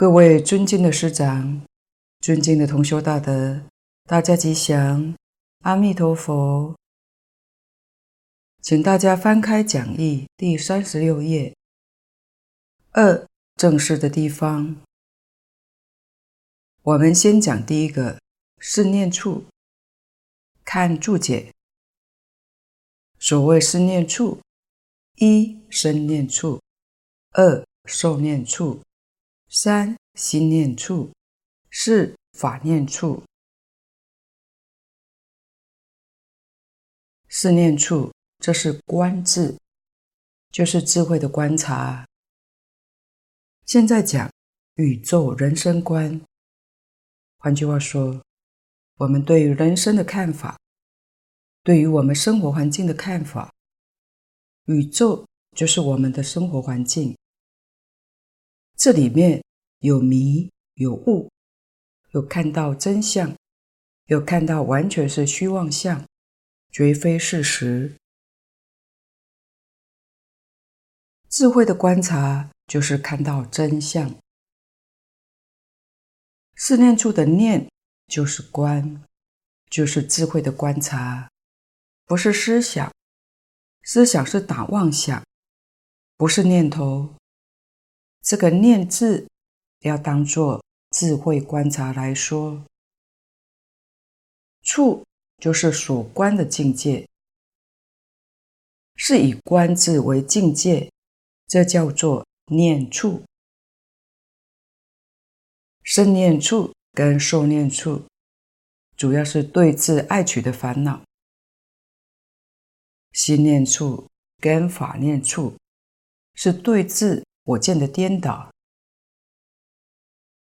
各位尊敬的师长，尊敬的同修大德，大家吉祥，阿弥陀佛。请大家翻开讲义第三十六页，二正式的地方。我们先讲第一个是念处，看注解。所谓是念处，一生念处，二受念处。三心念处，四法念处。四念处，这是观智，就是智慧的观察。现在讲宇宙人生观，换句话说，我们对于人生的看法，对于我们生活环境的看法，宇宙就是我们的生活环境。这里面有迷有悟，有看到真相，有看到完全是虚妄相，绝非事实。智慧的观察就是看到真相。视念处的念就是观，就是智慧的观察，不是思想，思想是打妄想，不是念头。这个念字要当作智慧观察来说，处就是所观的境界，是以观智为境界，这叫做念处。身念处跟受念处，主要是对治爱取的烦恼；心念处跟法念处，是对治。我见的颠倒，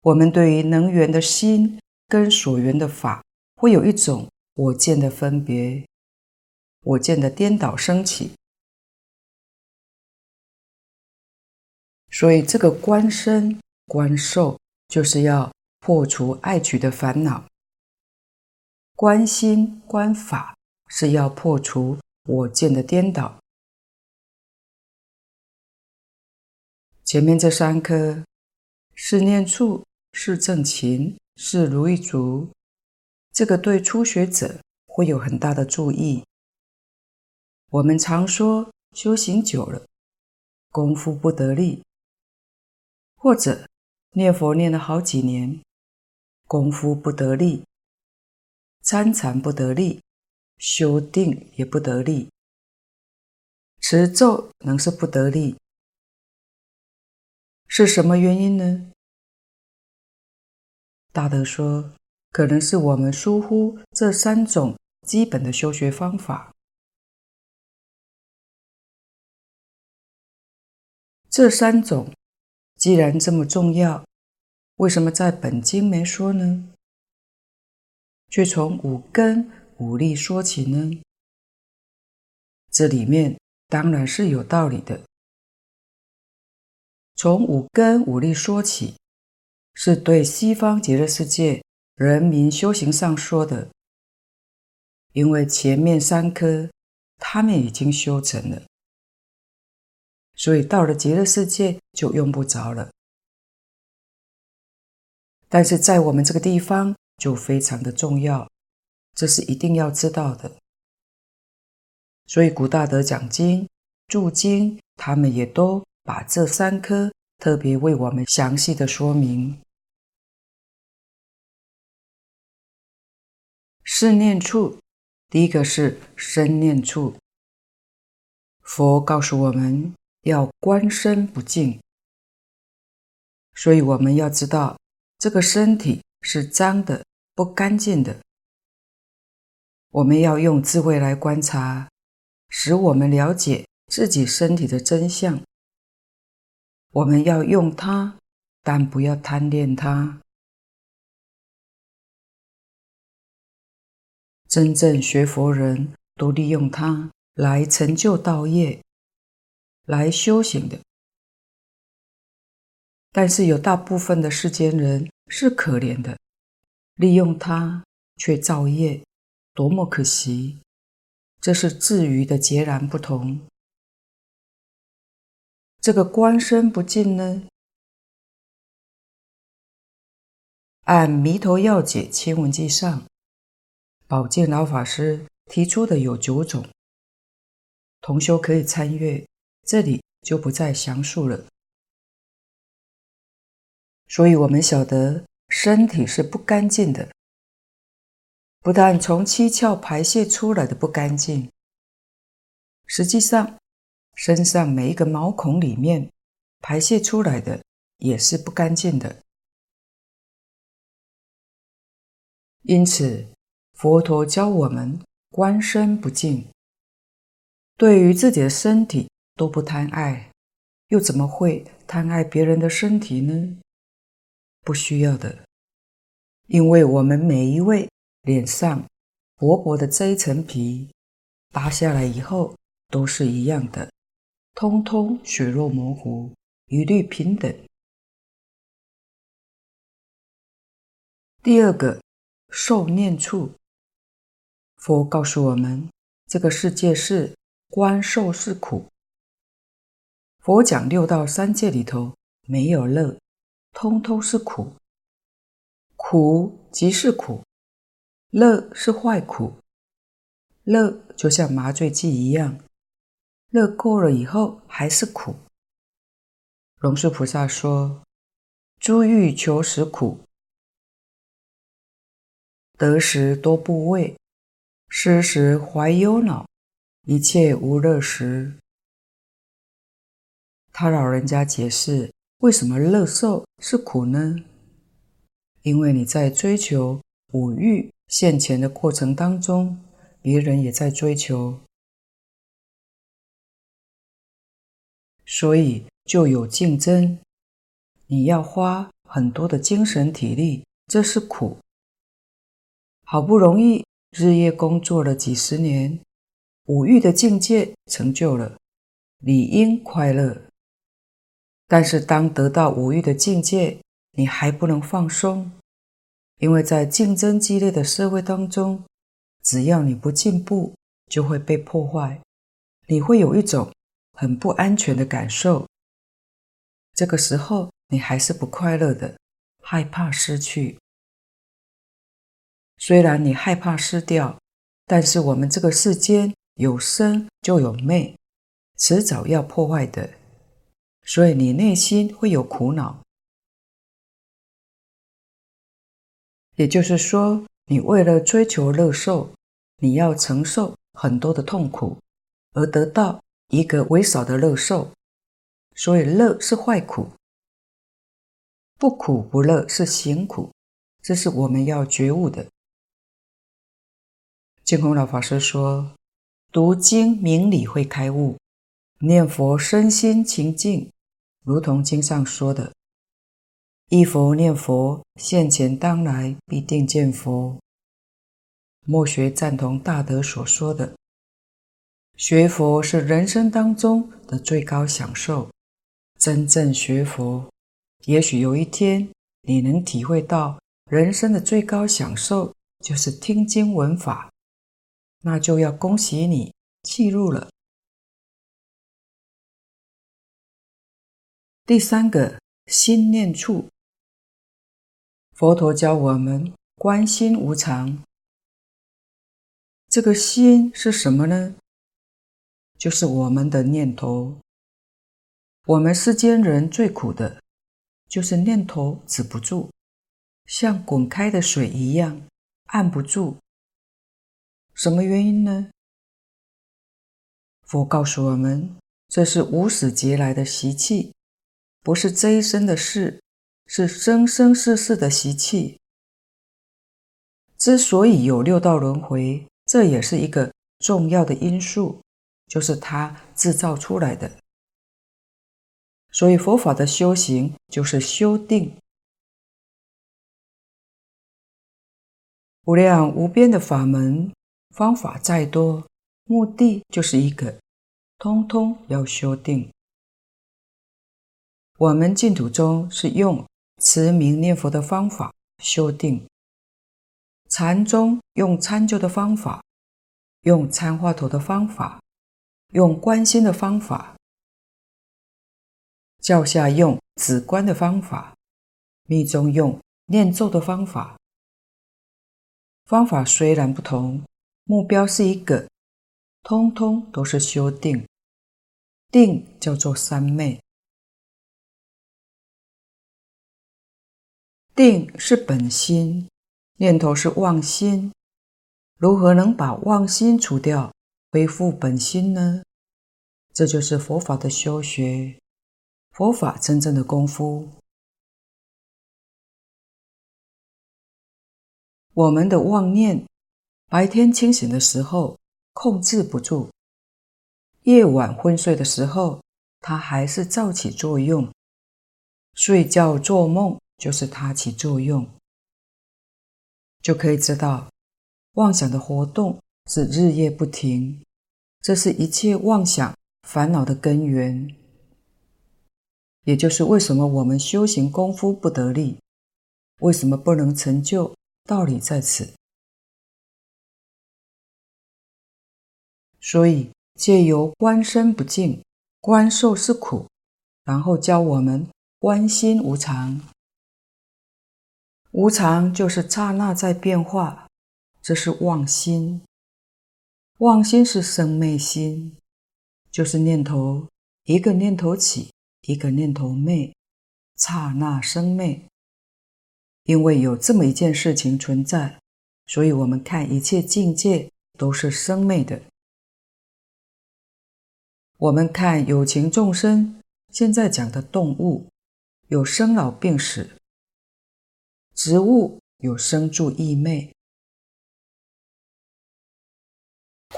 我们对于能缘的心跟所缘的法，会有一种我见的分别，我见的颠倒升起。所以这个观身观受，就是要破除爱取的烦恼；观心观法，是要破除我见的颠倒。前面这三颗是念处、是正勤、是如意足，这个对初学者会有很大的注意。我们常说修行久了，功夫不得力，或者念佛念了好几年，功夫不得力，参禅不得力，修定也不得力，持咒能是不得力。是什么原因呢？大德说，可能是我们疏忽这三种基本的修学方法。这三种既然这么重要，为什么在本经没说呢？却从五根五力说起呢？这里面当然是有道理的。从五根五力说起，是对西方极乐世界人民修行上说的。因为前面三科他们已经修成了，所以到了极乐世界就用不着了。但是在我们这个地方就非常的重要，这是一定要知道的。所以古大德讲经、注经，他们也都。把这三颗特别为我们详细的说明。视念处，第一个是身念处。佛告诉我们要观身不净，所以我们要知道这个身体是脏的、不干净的。我们要用智慧来观察，使我们了解自己身体的真相。我们要用它，但不要贪恋它。真正学佛人都利用它来成就道业，来修行的。但是有大部分的世间人是可怜的，利用它却造业，多么可惜！这是自愚的截然不同。这个观身不净呢，按《弥陀要解》千文记上，宝建老法师提出的有九种，同修可以参阅，这里就不再详述了。所以，我们晓得身体是不干净的，不但从七窍排泄出来的不干净，实际上身上每一个毛孔里面排泄出来的也是不干净的。因此，佛陀教我们观身不净，对于自己的身体都不贪爱，又怎么会贪爱别人的身体呢？不需要的，因为我们每一位脸上薄薄的这一层皮，扒下来以后都是一样的，通通血肉模糊，一律平等。第二个。受念处，佛告诉我们，这个世界是观受是苦。佛讲六道三界里头没有乐，通通是苦。苦即是苦，乐是坏苦。乐就像麻醉剂一样，乐过了以后还是苦。龙树菩萨说：“诸欲求实苦。”得时多不畏，失时怀忧恼，一切无乐时。他老人家解释，为什么乐受是苦呢？因为你在追求五欲现前的过程当中，别人也在追求，所以就有竞争。你要花很多的精神体力，这是苦。好不容易日夜工作了几十年，五欲的境界成就了，理应快乐。但是当得到五欲的境界，你还不能放松，因为在竞争激烈的社会当中，只要你不进步，就会被破坏，你会有一种很不安全的感受。这个时候你还是不快乐的，害怕失去。虽然你害怕失掉，但是我们这个世间有生就有灭，迟早要破坏的，所以你内心会有苦恼。也就是说，你为了追求乐受，你要承受很多的痛苦，而得到一个微少的乐受，所以乐是坏苦，不苦不乐是行苦，这是我们要觉悟的。净空老法师说：“读经明理会开悟，念佛身心清净，如同经上说的，一佛念佛，现前当来必定见佛。”末学赞同大德所说的，学佛是人生当中的最高享受。真正学佛，也许有一天你能体会到，人生的最高享受就是听经闻法。那就要恭喜你记录了。第三个心念处，佛陀教我们观心无常。这个心是什么呢？就是我们的念头。我们世间人最苦的，就是念头止不住，像滚开的水一样，按不住。什么原因呢？佛告诉我们，这是无始劫来的习气，不是这一生的事，是生生世世的习气。之所以有六道轮回，这也是一个重要的因素，就是他制造出来的。所以佛法的修行就是修定，无量无边的法门。方法再多，目的就是一个，通通要修定。我们净土中是用持名念佛的方法修定，禅宗用参究的方法，用参话头的方法，用观心的方法，教下用止观的方法，密宗用念咒的方法。方法虽然不同，目标是一个，通通都是修定。定叫做三昧，定是本心，念头是妄心。如何能把妄心除掉，恢复本心呢？这就是佛法的修学，佛法真正的功夫。我们的妄念，白天清醒的时候控制不住。夜晚昏睡的时候，它还是照起作用。睡觉做梦就是它起作用，就可以知道妄想的活动是日夜不停，这是一切妄想烦恼的根源。也就是为什么我们修行功夫不得力，为什么不能成就，道理在此。所以。借由观身不净，观受是苦，然后教我们观心无常。无常就是刹那在变化，这是妄心。妄心是生灭心，就是念头，一个念头起，一个念头灭，刹那生灭。因为有这么一件事情存在，所以我们看一切境界都是生灭的。我们看有情众生，现在讲的动物有生老病死，植物有生住异灭，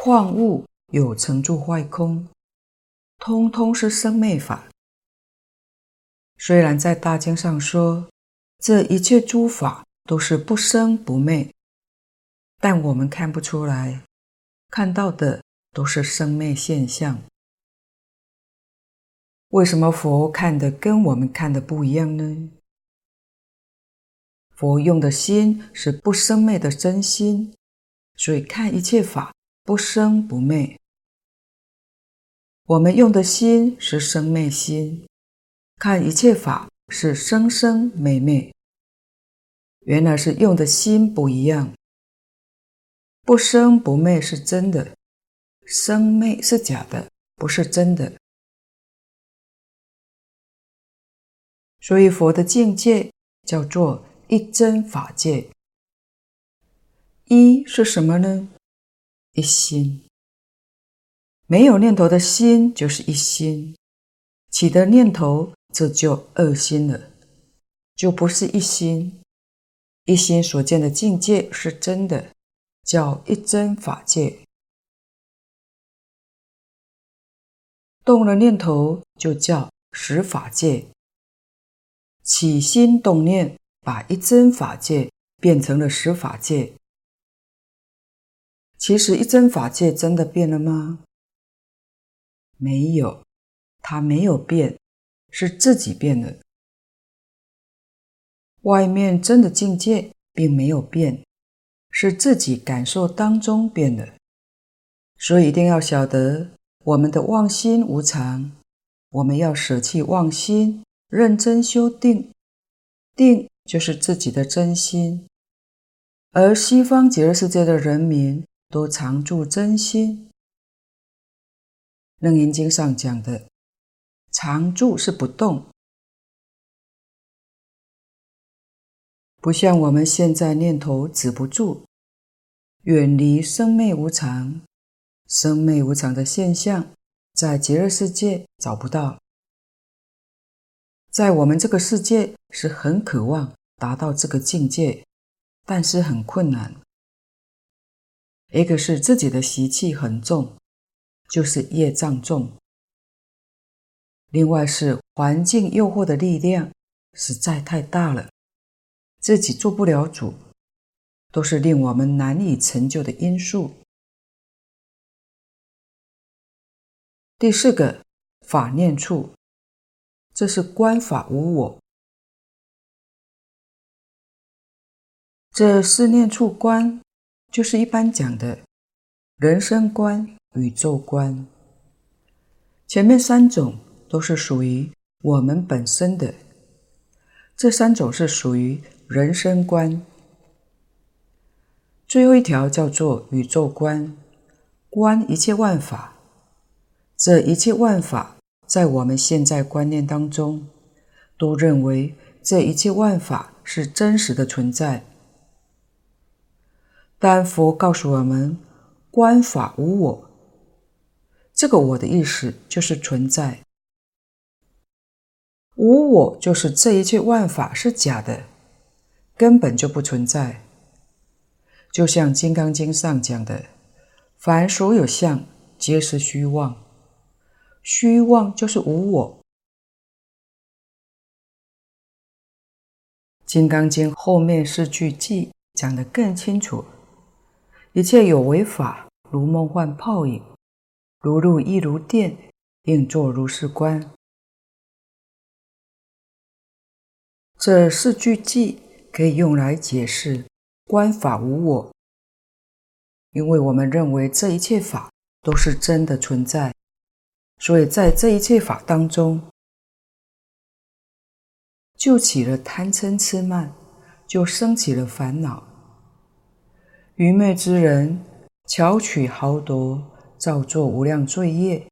矿物有成住坏空，通通是生灭法。虽然在大经上说，这一切诸法都是不生不灭，但我们看不出来，看到的都是生灭现象。为什么佛看的跟我们看的不一样呢？佛用的心是不生灭的真心，所以看一切法不生不灭。我们用的心是生灭心，看一切法是生生灭灭。原来是用的心不一样，不生不灭是真的，生灭是假的，不是真的。所以佛的境界叫做一真法界。一是什么呢？一心。没有念头的心就是一心，起的念头这就二心了，就不是一心。一心所见的境界是真的，叫一真法界。动了念头就叫十法界。起心动念，把一真法界变成了十法界。其实一真法界真的变了吗？没有，它没有变，是自己变了。外面真的境界并没有变，是自己感受当中变的。所以一定要晓得，我们的妄心无常，我们要舍弃妄心。认真修定，定就是自己的真心，而西方极乐世界的人民都常住真心。楞严经上讲的常住是不动，不像我们现在念头止不住，远离生灭无常，生灭无常的现象在极乐世界找不到。在我们这个世界是很渴望达到这个境界，但是很困难。一个是自己的习气很重，就是业障重；另外是环境诱惑的力量实在太大了，自己做不了主，都是令我们难以成就的因素。第四个法念处。这是观法无我，这四念处观就是一般讲的人生观、宇宙观。前面三种都是属于我们本身的，这三种是属于人生观。最后一条叫做宇宙观，观一切万法。这一切万法，在我们现在观念当中，都认为这一切万法是真实的存在。但佛告诉我们，观法无我。这个“我”的意思就是存在。无我就是这一切万法是假的，根本就不存在。就像《金刚经》上讲的：“凡所有相，皆是虚妄。”虚妄就是无我。《金刚经》后面四句偈讲得更清楚：“一切有为法，如梦幻泡影。”如露亦如电，应作如是观。这四句偈可以用来解释观法无我，因为我们认为这一切法都是真的存在，所以在这一切法当中，就起了贪嗔痴慢，就生起了烦恼。愚昧之人巧取豪夺。造作无量罪业，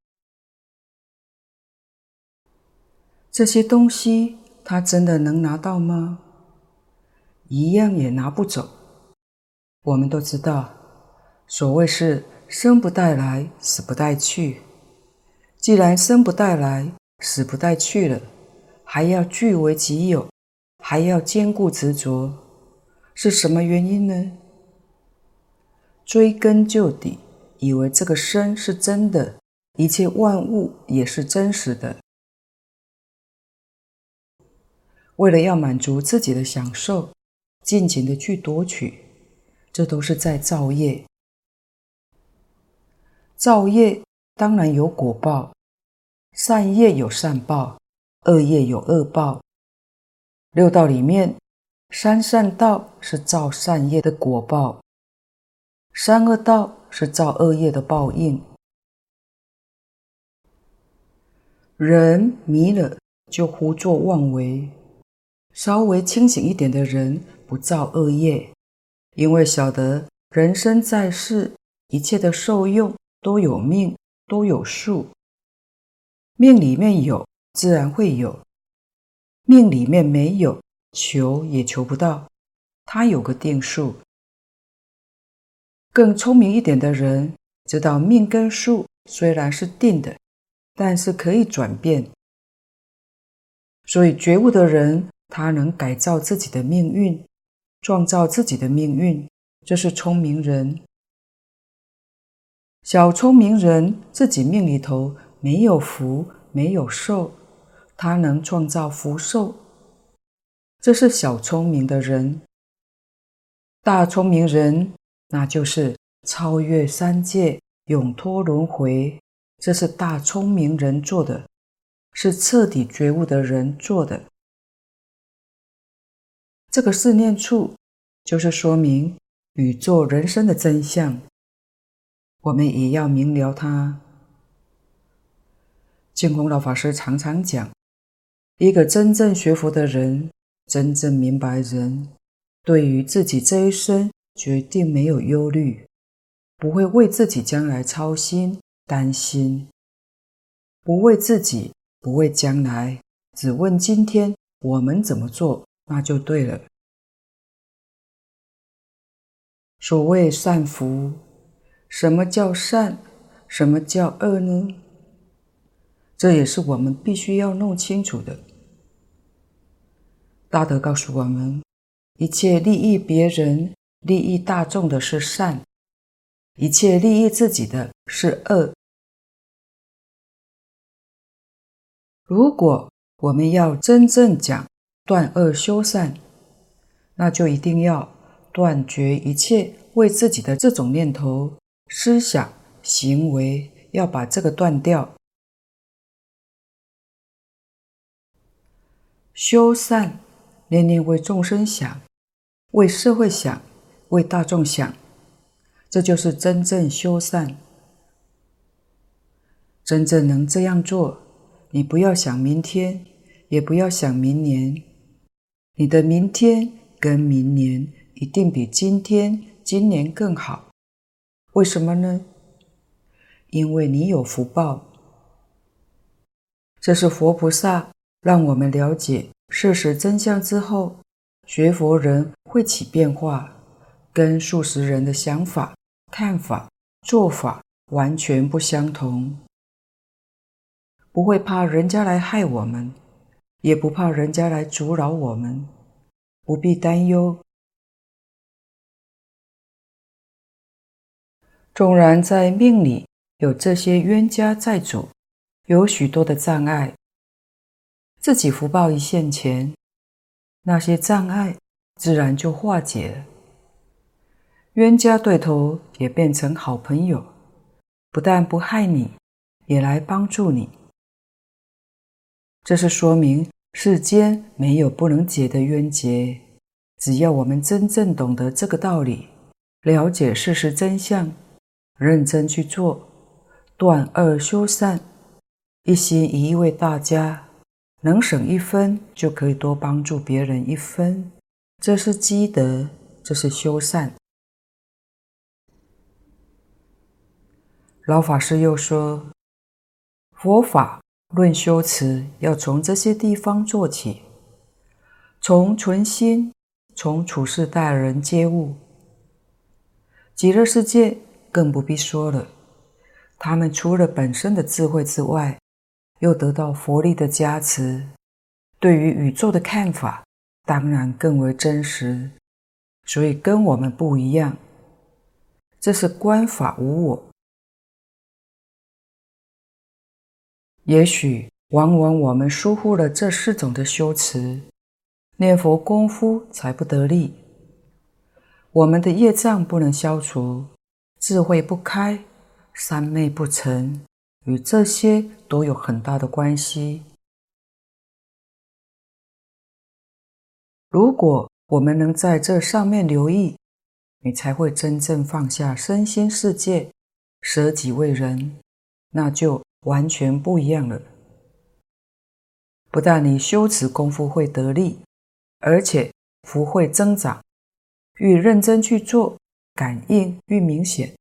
这些东西他真的能拿到吗？一样也拿不走。我们都知道，所谓是生不带来，死不带去。既然生不带来，死不带去了，还要据为己有，还要坚固执着，是什么原因呢？追根究底。以为这个身是真的，一切万物也是真实的。为了要满足自己的享受，尽情的去夺取，这都是在造业。造业当然有果报，善业有善报，恶业有恶报。六道里面，三善道是造善业的果报，三恶道。是造恶业的报应。人迷了就胡作妄为，稍微清醒一点的人不造恶业，因为晓得人生在世，一切的受用都有命，都有数。命里面有，自然会有；命里面没有，求也求不到。它有个定数。更聪明一点的人知道，命跟数虽然是定的，但是可以转变。所以觉悟的人，他能改造自己的命运，创造自己的命运，这是聪明人。小聪明人自己命里头没有福，没有寿，他能创造福寿，这是小聪明的人。大聪明人。那就是超越三界，永脱轮回，这是大聪明人做的，是彻底觉悟的人做的。这个四念处，就是说明宇宙人生的真相，我们也要明了它。净空老法师常常讲，一个真正学佛的人，真正明白人，对于自己这一生。决定没有忧虑，不会为自己将来操心担心，不为自己，不为将来，只问今天我们怎么做，那就对了。所谓善福，什么叫善？什么叫恶呢？这也是我们必须要弄清楚的。大德告诉我们，一切利益别人。利益大众的是善，一切利益自己的是恶。如果我们要真正讲断恶修善，那就一定要断绝一切为自己的这种念头、思想、行为，要把这个断掉。修善，念念为众生想，为社会想。为大众想，这就是真正修善。真正能这样做，你不要想明天，也不要想明年。你的明天跟明年一定比今天、今年更好。为什么呢？因为你有福报。这是佛菩萨让我们了解事实真相之后，学佛人会起变化，跟素食人的想法、看法、做法完全不相同。不会怕人家来害我们，也不怕人家来阻扰我们，不必担忧。纵然在命里有这些冤家债主，有许多的障碍，自己福报一现前，那些障碍自然就化解了。冤家对头也变成好朋友，不但不害你，也来帮助你。这是说明世间没有不能解的冤结，只要我们真正懂得这个道理，了解事实真相，认真去做，断恶修善，一心一意为大家，能省一分就可以多帮助别人一分，这是积德，这是修善。老法师又说，佛法。论修持，要从这些地方做起，从存心，从处事待人接物。极乐世界更不必说了，他们除了本身的智慧之外，又得到佛力的加持，对于宇宙的看法当然更为真实，所以跟我们不一样。这是观法无我。也许往往我们疏忽了这四种的修持，念佛功夫才不得力。我们的业障不能消除，智慧不开，三昧不成，与这些都有很大的关系。如果我们能在这上面留意，你才会真正放下身心世界，舍己为人，那就。完全不一样了。不但你修持功夫会得力，而且福会增长，愈认真去做，感应愈明显。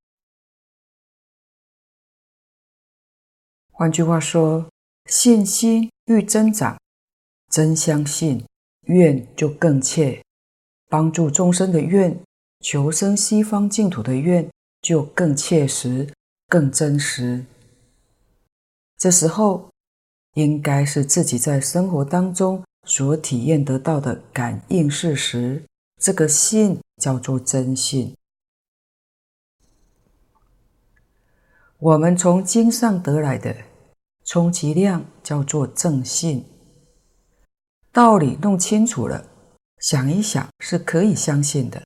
换句话说，信心愈增长，真相信，愿就更切，帮助众生的愿，求生西方净土的愿就更切实、更真实。这时候，应该是自己在生活当中所体验得到的感应事实。这个信叫做真信。我们从经上得来的，充其量叫做正信。道理弄清楚了，想一想是可以相信的。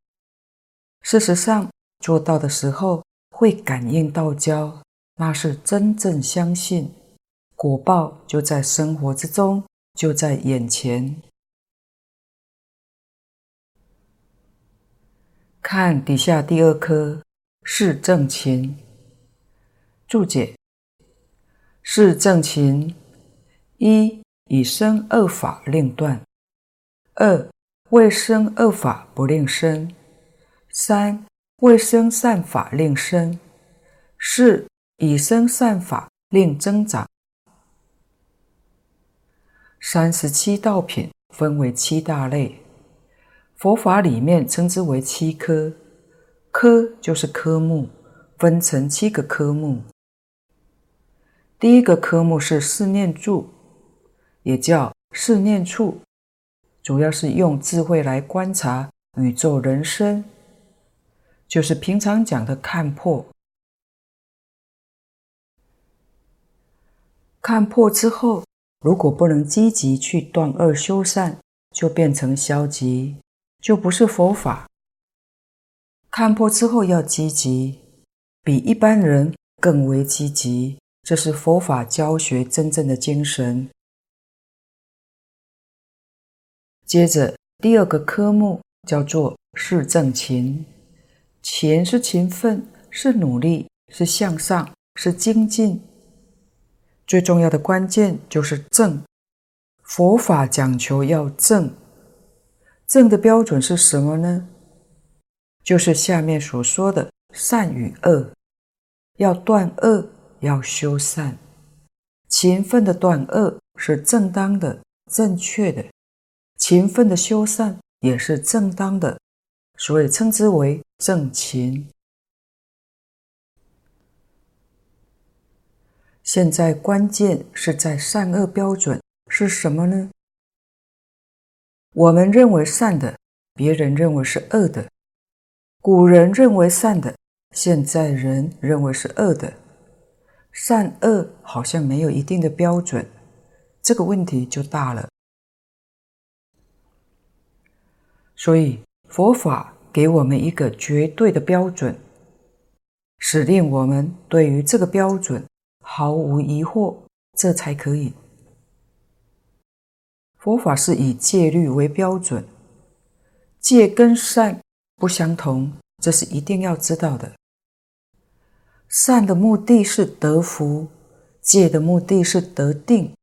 事实上，做到的时候会感应道交，那是真正相信。果报就在生活之中，就在眼前。看底下第二颗是正勤。注解：是正勤，一以生恶法令断；二未生恶法不令生；三未生善法令生；四以生善法令增长。三十七道品分为七大类，佛法里面称之为七科，科就是科目，分成七个科目。第一个科目是四念住，也叫四念处，主要是用智慧来观察宇宙人生，就是平常讲的看破。看破之后。如果不能积极去断恶修善，就变成消极，就不是佛法。看破之后要积极，比一般人更为积极，这是佛法教学真正的精神。接着第二个科目叫做四正勤，勤是勤奋，是努力，是向上，是精进。最重要的关键就是正，佛法讲求要正，正的标准是什么呢？就是下面所说的善与恶，要断恶，要修善，勤奋的断恶是正当的、正确的，勤奋的修善也是正当的，所以称之为正勤。现在关键是在善恶标准是什么呢？我们认为善的，别人认为是恶的；古人认为善的，现在人认为是恶的。善恶好像没有一定的标准，这个问题就大了。所以佛法给我们一个绝对的标准，使令我们对于这个标准。毫无疑惑，这才可以。佛法是以戒律为标准，戒跟善不相同，这是一定要知道的。善的目的是得福，戒的目的是得定。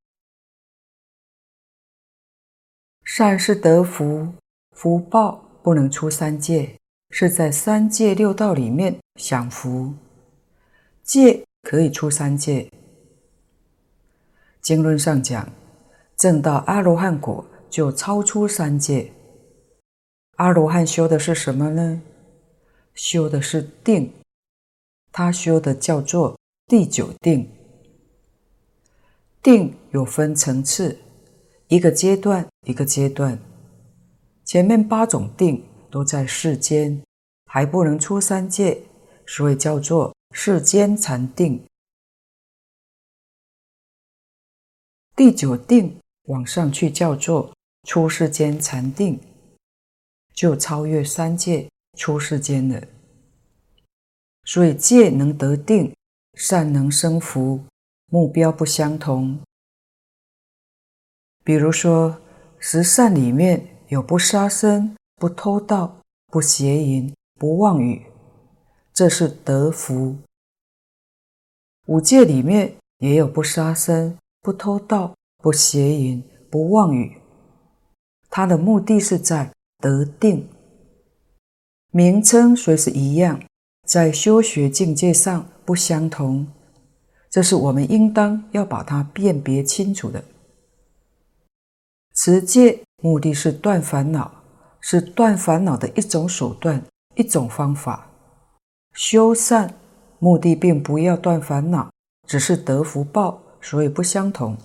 善是得福，福报不能出三界，是在三界六道里面享福。戒。可以出三界。经论上讲，证到阿罗汉果就超出三界。阿罗汉修的是什么呢？修的是定，他修的叫做第九定。定有分层次，一个阶段一个阶段。前面八种定都在世间，还不能出三界，所以叫做。世间禅定，第九定往上去叫做出世间禅定，就超越三界出世间了。所以戒能得定，善能生福，目标不相同。比如说，十善里面有不杀生、不偷盗、不邪淫、不妄语。这是得福。五戒里面也有不杀生、不偷盗、不邪淫、不妄语，它的目的是在得定。名称虽是一样，在修学境界上不相同，这是我们应当要把它辨别清楚的。持戒目的是断烦恼，是断烦恼的一种手段、一种方法。修善目的并不要断烦恼，只是得福报，所以不相同。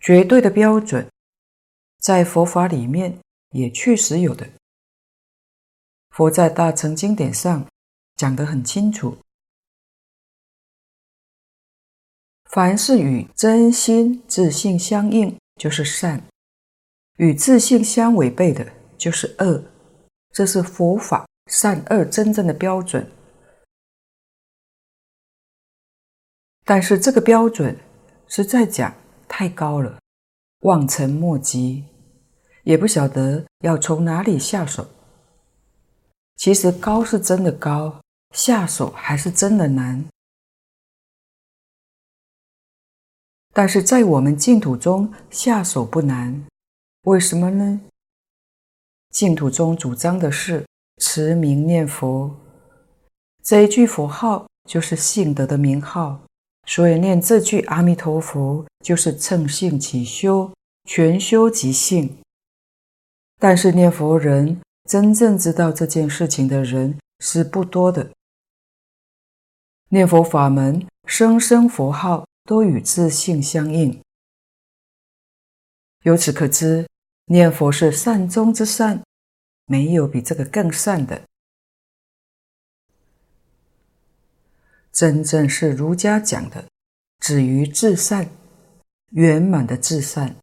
绝对的标准在佛法里面也确实有的。佛在大乘经典上讲得很清楚：凡是与真心自信相应，就是善；与自信相违背的，就是恶。这是佛法善恶真正的标准，但是这个标准实在讲太高了，望尘莫及，也不晓得要从哪里下手。其实高是真的高，下手还是真的难。但是在我们净土中下手不难，为什么呢？净土中主张的是持名念佛，这一句佛号就是性德的名号，所以念这句阿弥陀佛就是乘性起修，全修即性。但是念佛人真正知道这件事情的人是不多的。念佛法门声声佛号都与自性相应，由此可知。念佛是善中之善，没有比这个更善的。真正是儒家讲的“止于至善”，圆满的至善，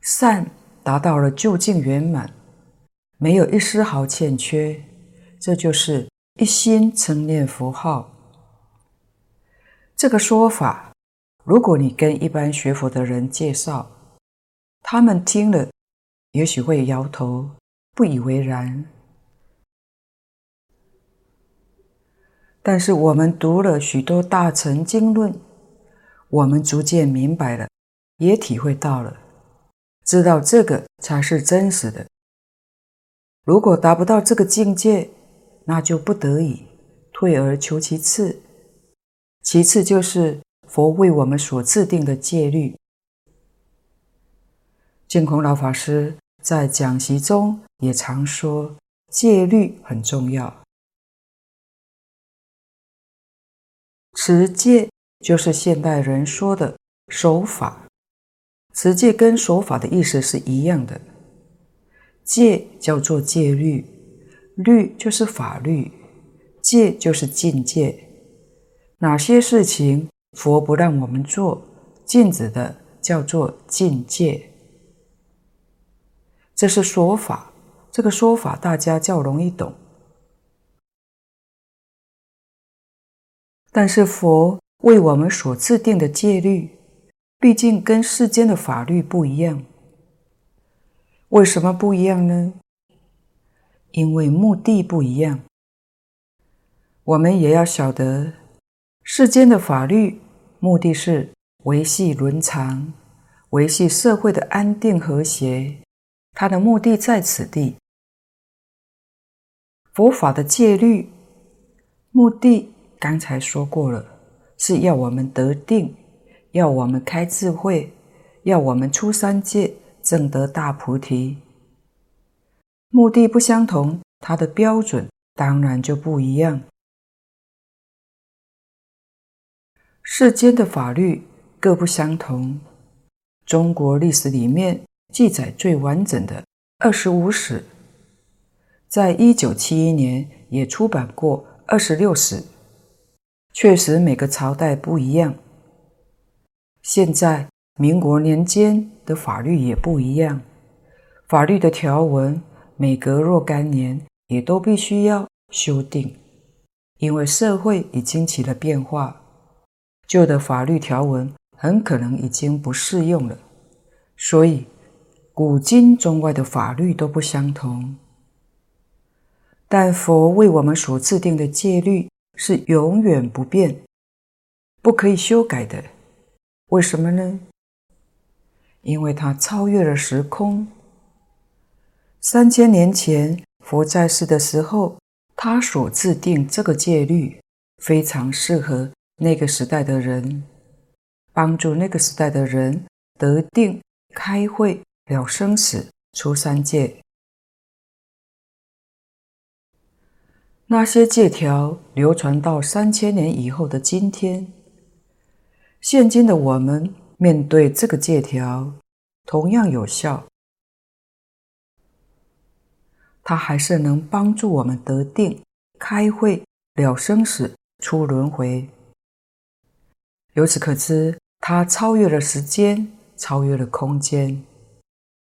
善达到了究竟圆满，没有一丝毫欠缺，这就是一心称念佛号。这个说法，如果你跟一般学佛的人介绍，他们听了，也许会摇头，不以为然。但是我们读了许多大乘经论，我们逐渐明白了，也体会到了，知道这个才是真实的。如果达不到这个境界，那就不得已退而求其次。其次就是佛为我们所制定的戒律。净空老法师在讲习中也常说，戒律很重要。持戒就是现代人说的守法，持戒跟守法的意思是一样的。戒叫做戒律，律就是法律，戒就是禁戒。哪些事情佛不让我们做，禁止的叫做禁戒。这是说法，这个说法大家较容易懂。但是佛为我们所制定的戒律，毕竟跟世间的法律不一样。为什么不一样呢？因为目的不一样。我们也要晓得，世间的法律目的是维系伦常，维系社会的安定和谐，它的目的在此地。佛法的戒律目的，刚才说过了，是要我们得定，要我们开智慧，要我们出三界。证得大菩提，目的不相同，它的标准当然就不一样。世间的法律各不相同。中国历史里面记载最完整的《二十五史》，在一九七一年也出版过《二十六史》，确实每个朝代不一样。现在。民国年间的法律也不一样，法律的条文每隔若干年也都必须要修订，因为社会已经起了变化，旧的法律条文很可能已经不适用了，所以古今中外的法律都不相同。但佛为我们所制定的戒律是永远不变，不可以修改的，为什么呢？因为它超越了时空。三千年前佛在世的时候，他所制定这个戒律非常适合那个时代的人，帮助那个时代的人得定、开慧、了生死、出三界。那些借条流传到三千年以后的今天，现今的我们。面对这个借条，同样有效，它还是能帮助我们得定、开慧、了生死、出轮回。由此可知，它超越了时间，超越了空间。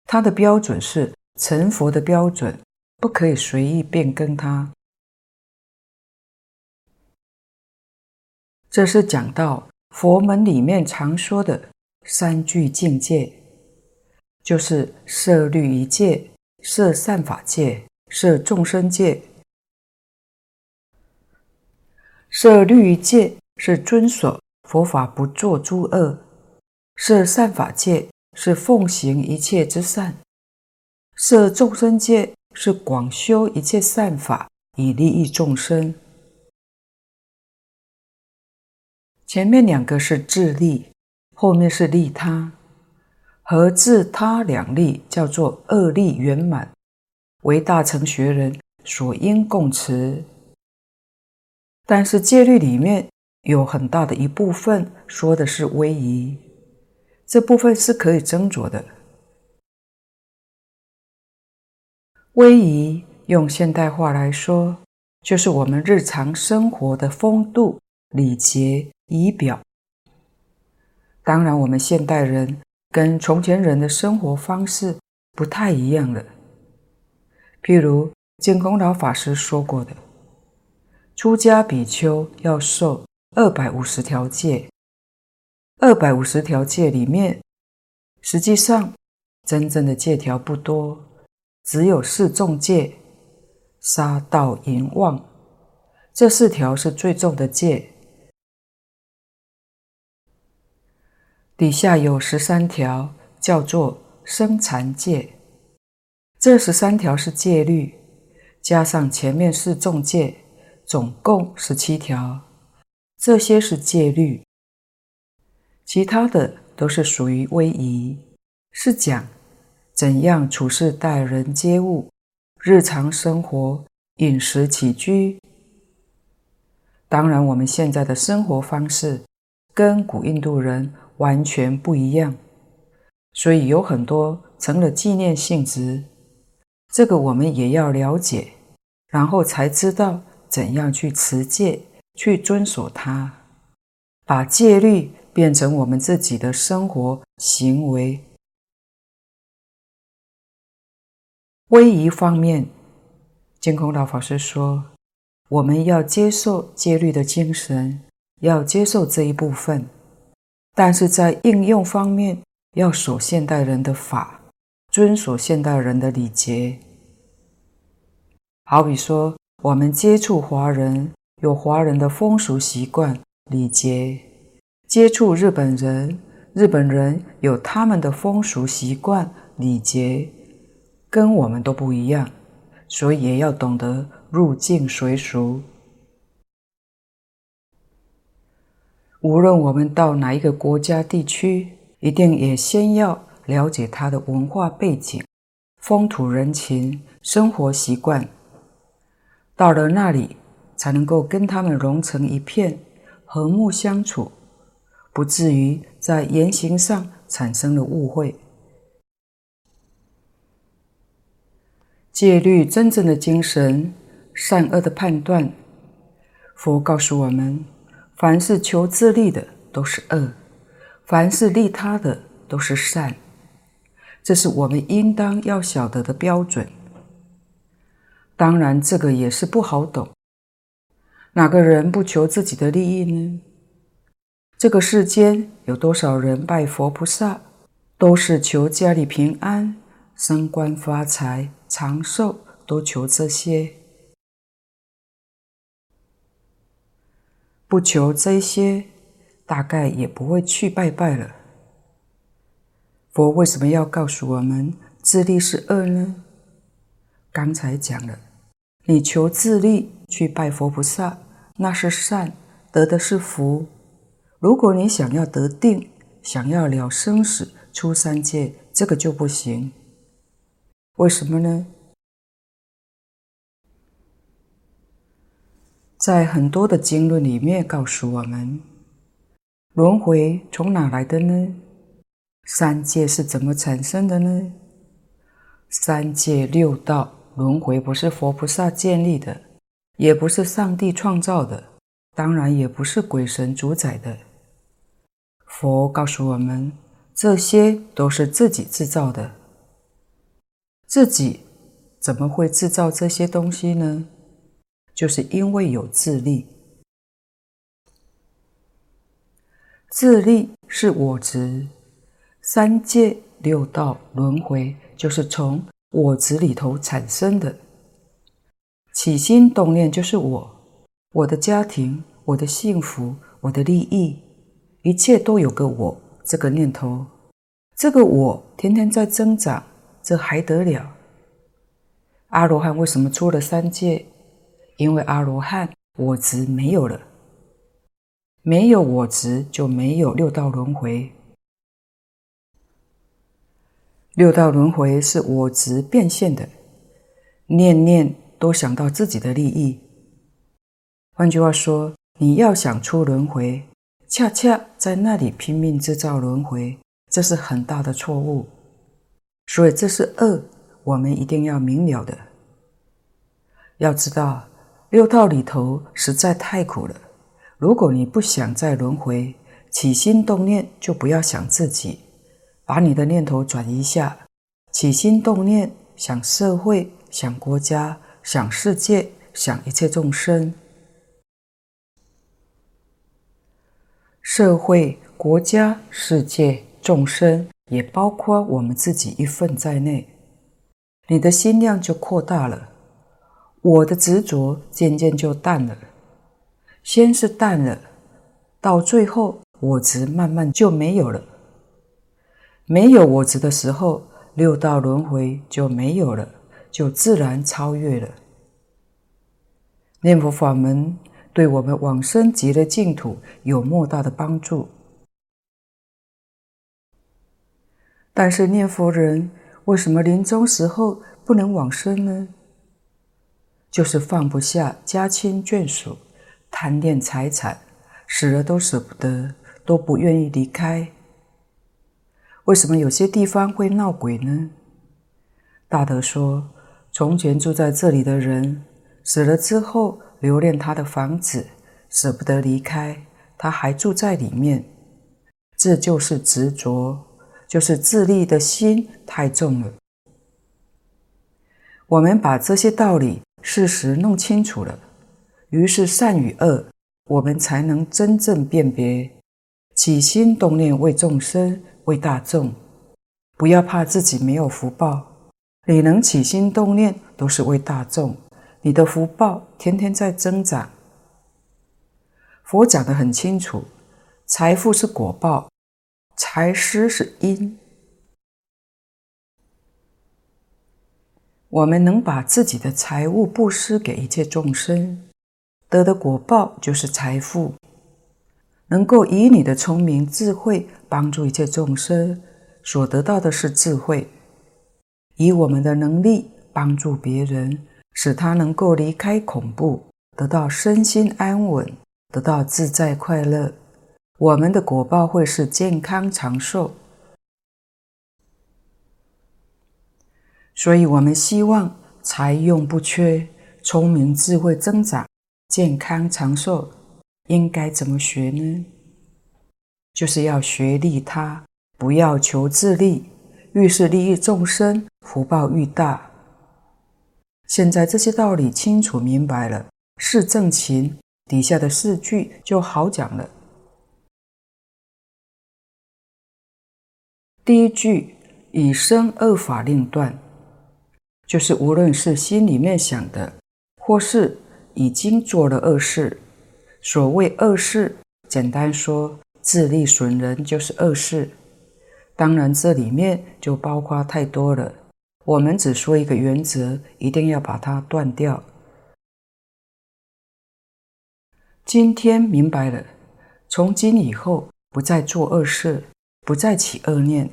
它的标准是成佛的标准，不可以随意变更它。这是讲到佛门里面常说的。三具境界，就是摄律仪戒、摄善法戒、摄众生戒。摄律仪戒是遵守佛法，不做诸恶；摄善法戒是奉行一切之善；摄众生戒是广修一切善法，以利益众生。前面两个是自利。后面是利他，和自他两利叫做二利圆满，为大乘学人所应共持。但是戒律里面有很大的一部分说的是威仪，这部分是可以斟酌的。威仪用现代话来说，就是我们日常生活的风度、礼节、仪表。当然，我们现代人跟从前人的生活方式不太一样了。譬如净空老法师说过的，出家比丘要受二百五十条戒，二百五十条戒里面，实际上真正的戒条不多，只有四重戒：杀、盗、淫、妄，这四条是最重的戒。底下有十三条，叫做生残戒。这十三条是戒律，加上前面四重戒，总共十七条。这些是戒律，其他的都是属于威仪，是讲怎样处事待人接物，日常生活饮食起居。当然，我们现在的生活方式跟古印度人完全不一样，所以有很多成了纪念性质。这个我们也要了解，然后才知道怎样去持戒，去遵守它，把戒律变成我们自己的生活行为。威仪方面，净空老法师说，我们要接受戒律的精神，要接受这一部分，但是在应用方面，要守现代人的法。遵守现代人的礼节，好比说，我们接触华人，有华人的风俗习惯、礼节；接触日本人，日本人有他们的风俗习惯、礼节，跟我们都不一样，所以也要懂得入境随俗。无论我们到哪一个国家地区，一定也先要。了解他的文化背景、风土人情、生活习惯，到了那里才能够跟他们融成一片，和睦相处，不至于在言行上产生了误会。戒律真正的精神，善恶的判断，佛告诉我们：凡是求自利的都是恶，凡是利他的都是善。这是我们应当要晓得的标准。当然，这个也是不好懂。哪个人不求自己的利益呢？这个世间有多少人拜佛菩萨，都是求家里平安、升官发财、长寿，都求这些。不求这些，大概也不会去拜拜了。佛为什么要告诉我们自利是恶呢？刚才讲了，你求自利去拜佛菩萨，那是善，得的是福。如果你想要得定，想要了生死、出三界，这个就不行。为什么呢？在很多的经论里面告诉我们，轮回从哪来的呢？三界是怎么产生的呢？三界六道轮回不是佛菩萨建立的，也不是上帝创造的，当然也不是鬼神主宰的。佛告诉我们，这些都是自己制造的。自己怎么会制造这些东西呢？就是因为有自利。自利是我执。三界六道轮回就是从我执里头产生的，起心动念就是我，我的家庭，我的幸福，我的利益，一切都有个我这个念头，这个我天天在增长，这还得了？阿罗汉为什么出了三界？因为阿罗汉我执没有了，没有我执就没有六道轮回。六道轮回是我执变现的，念念都想到自己的利益。换句话说，你要想出轮回，恰恰在那里拼命制造轮回，这是很大的错误。所以这是恶，我们一定要明了的。要知道，六道里头实在太苦了。如果你不想再轮回，起心动念就不要想自己。把你的念头转移下，起心动念，想社会，想国家，想世界，想一切众生。社会、国家、世界、众生，也包括我们自己一份在内。你的心量就扩大了，我的执着渐渐就淡了。先是淡了，到最后我执慢慢就没有了。没有我执的时候，六道轮回就没有了，就自然超越了。念佛法门对我们往生极乐净土有莫大的帮助。但是念佛人为什么临终时候不能往生呢？就是放不下家亲眷属，贪恋财产，死了都舍不得，都不愿意离开。为什么有些地方会闹鬼呢？大德说，从前住在这里的人死了之后，留恋他的房子，舍不得离开，他还住在里面，这就是执着。就是自利的心太重了。我们把这些道理、事实弄清楚了，于是善与恶，我们才能真正辨别。起心动念为众生，为大众，不要怕自己没有福报。你能起心动念，都是为大众，你的福报天天在增长。佛讲得很清楚，财富是果报。财施是因，我们能把自己的财物布施给一切众生，得的果报就是财富。能够以你的聪明智慧帮助一切众生，所得到的是智慧；以我们的能力帮助别人，使他能够离开恐怖，得到身心安稳，得到自在快乐。我们的果报会是健康长寿，所以我们希望财用不缺，聪明智慧增长，健康长寿。应该怎么学呢？就是要学利他，不要求自利。愈是利益众生，福报愈大。现在这些道理清楚明白了，四正勤底下的四句就好讲了。第一句以生恶法令断，就是无论是心里面想的，或是已经做了恶事。所谓恶事，简单说，自利损人就是恶事。当然，这里面就包括太多了。我们只说一个原则，一定要把它断掉。今天明白了，从今以后不再做恶事。不再起恶念，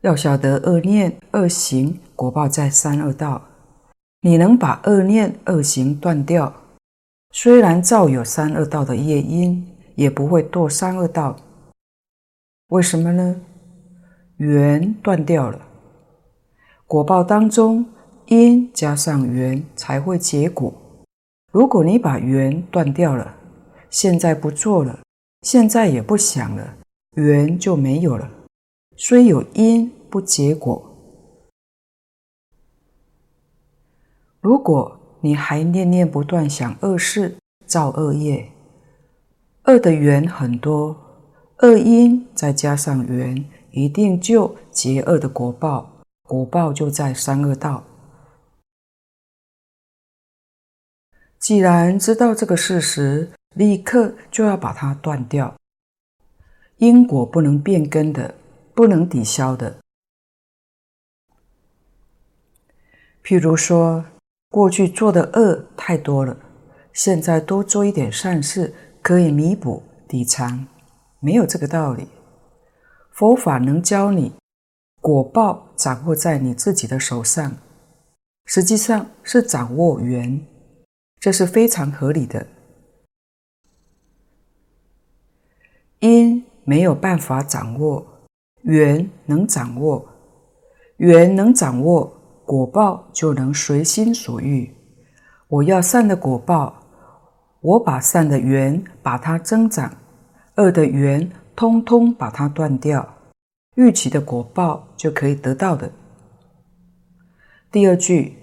要晓得恶念、恶行果报在三恶道。你能把恶念、恶行断掉，虽然照有三恶道的业因，也不会堕三恶道。为什么呢？缘断掉了，果报当中因加上缘才会结果。如果你把缘断掉了，现在不做了，现在也不想了。缘就没有了，虽有因不结果。如果你还念念不断想恶事、造恶业，恶的缘很多，恶因再加上缘，一定就结恶的果报，果报就在三恶道。既然知道这个事实，立刻就要把它断掉。因果不能变更的，不能抵消的。譬如说，过去做的恶太多了，现在多做一点善事，可以弥补抵偿，没有这个道理。佛法能教你，果报掌握在你自己的手上，实际上是掌握缘，这是非常合理的。因。没有办法掌握，缘能掌握，缘能掌握，果报就能随心所欲。我要善的果报，我把善的缘把它增长，恶的缘通通把它断掉，预期的果报就可以得到的。第二句，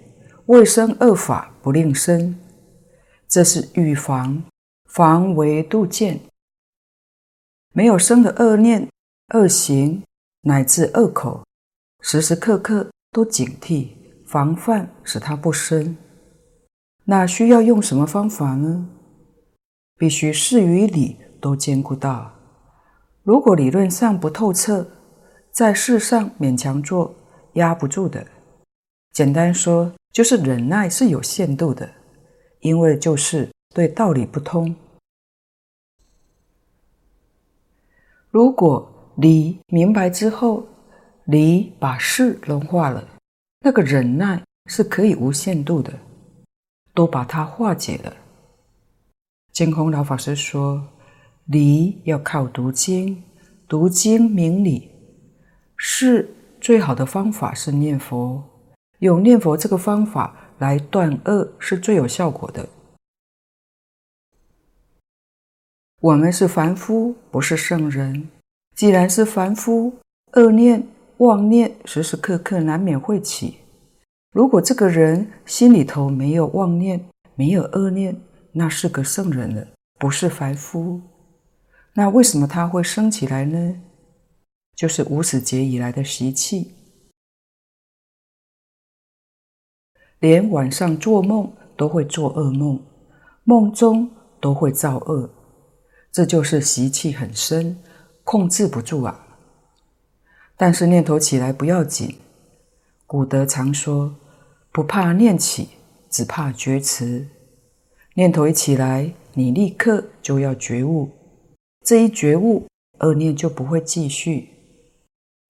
未生恶法不令生，这是预防，防微杜渐。没有生的恶念、恶行乃至恶口，时时刻刻都警惕防范，使它不生。那需要用什么方法呢？必须事与理都兼顾到。如果理论上不透彻，在世上勉强做，压不住的。简单说，就是忍耐是有限度的，因为就是对道理不通。如果理明白之后，理把事融化了，那个忍耐是可以无限度的，都把它化解了。净空老法师说：“理要靠读经，读经明理。是最好的方法是念佛，用念佛这个方法来断恶是最有效果的。我们是凡夫，不是圣人。既然是凡夫，恶念、妄念时时刻刻难免会起。如果这个人心里头没有妄念，没有恶念。”那是个圣人了，不是凡夫。那为什么他会生起来呢？就是无始劫以来的习气，连晚上做梦都会做噩梦，梦中都会造恶，这就是习气很深，控制不住啊。但是念头起来不要紧，古德常说，不怕念起，只怕觉迟。念头一起来，你立刻就要觉悟。这一觉悟，恶念就不会继续。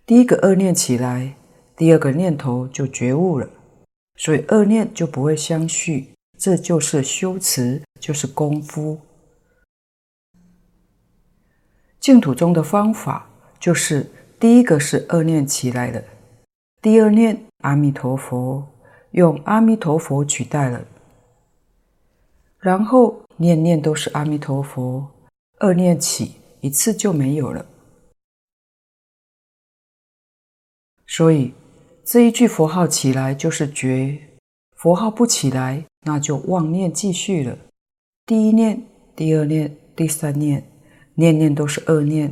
第一个恶念起来，第二个念头就觉悟了，所以恶念就不会相续。这就是修持，就是功夫。净土中的方法，就是第一个是恶念起来了，第二念阿弥陀佛，用阿弥陀佛取代了。然后念念都是阿弥陀佛，恶念起一次就没有了。所以这一句佛号起来就是觉，佛号不起来，那就妄念继续了。第一念、第二念、第三念，念念都是恶念，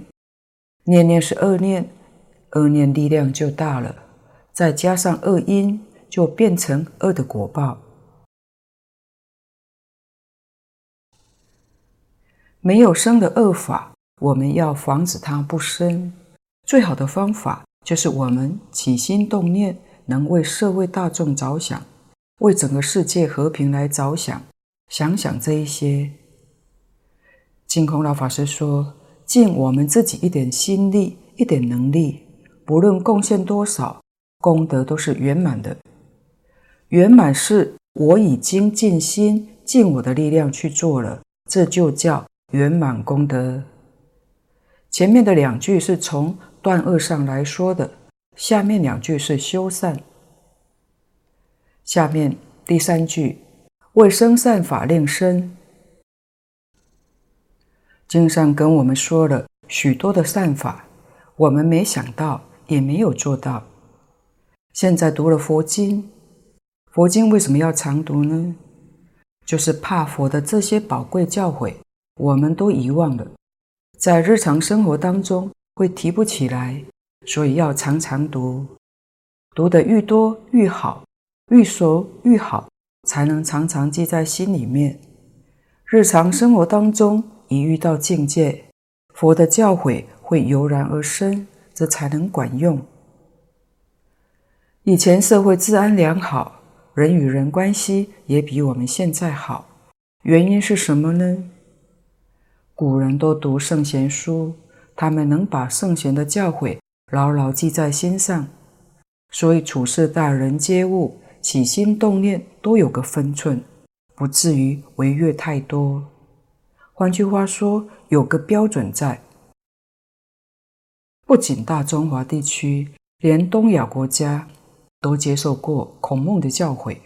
念念是恶念，恶念力量就大了，再加上恶因，就变成恶的果报。没有生的恶法，我们要防止它不生。最好的方法就是我们起心动念，能为社会大众着想，为整个世界和平来着想。想想这一些，净空老法师说：尽我们自己一点心力、一点能力，不论贡献多少，功德都是圆满的。圆满是我已经尽心、尽我的力量去做了，这就叫。圆满功德。前面的两句是从断恶上来说的，下面两句是修善。下面第三句为生善法令生，经上跟我们说了许多的善法，我们没想到，也没有做到。现在读了佛经，佛经为什么要常读呢？就是怕佛的这些宝贵教诲。我们都遗忘了，在日常生活当中会提不起来，所以要常常读，读得愈多愈好，愈熟愈好，才能常常记在心里面。日常生活当中一遇到境界，佛的教诲会油然而生，这才能管用。以前社会治安良好，人与人关系也比我们现在好，原因是什么呢？古人都读圣贤书，他们能把圣贤的教诲牢牢记在心上，所以处事待人接物、起心动念都有个分寸，不至于违越太多。换句话说，有个标准在。不仅大中华地区，连东亚国家都接受过孔孟的教诲，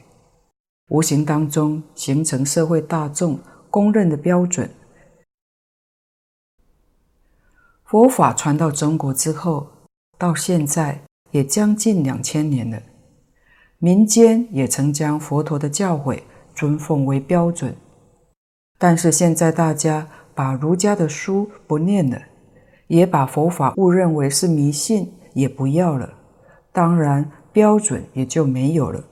无形当中形成社会大众公认的标准。佛法传到中国之后，到现在也将近两千年了。民间也曾将佛陀的教诲尊奉为标准，但是现在大家把儒家的书不念了，也把佛法误认为是迷信，也不要了，当然标准也就没有了。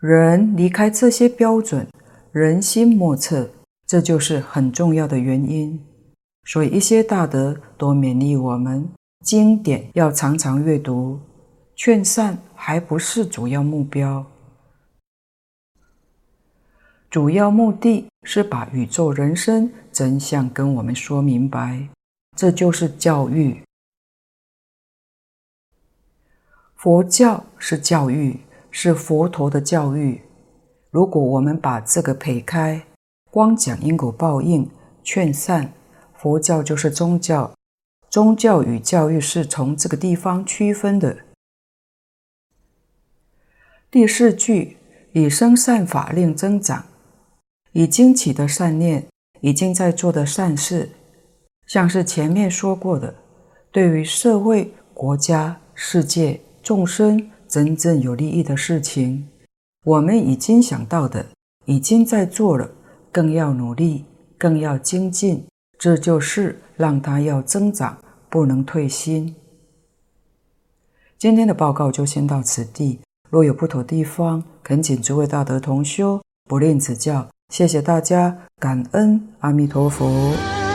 人离开这些标准，人心莫测。这就是很重要的原因，所以一些大德都勉励我们，经典要常常阅读，劝善还不是主要目标。主要目的是把宇宙人生真相跟我们说明白，这就是教育。佛教是教育，是佛陀的教育。如果我们把这个撇开，光讲因果报应、劝善，佛教就是宗教。宗教与教育是从这个地方区分的。第四句，以生善法令增长。已经起的善念，已经在做的善事，像是前面说过的，对于社会、国家、世界、众生真正有利益的事情，我们已经想到的，已经在做了，更要努力，更要精进，这就是让他要增长，不能退心。今天的报告就先到此地，若有不妥地方，恳请诸位大德同修不吝指教。谢谢大家，感恩阿弥陀佛。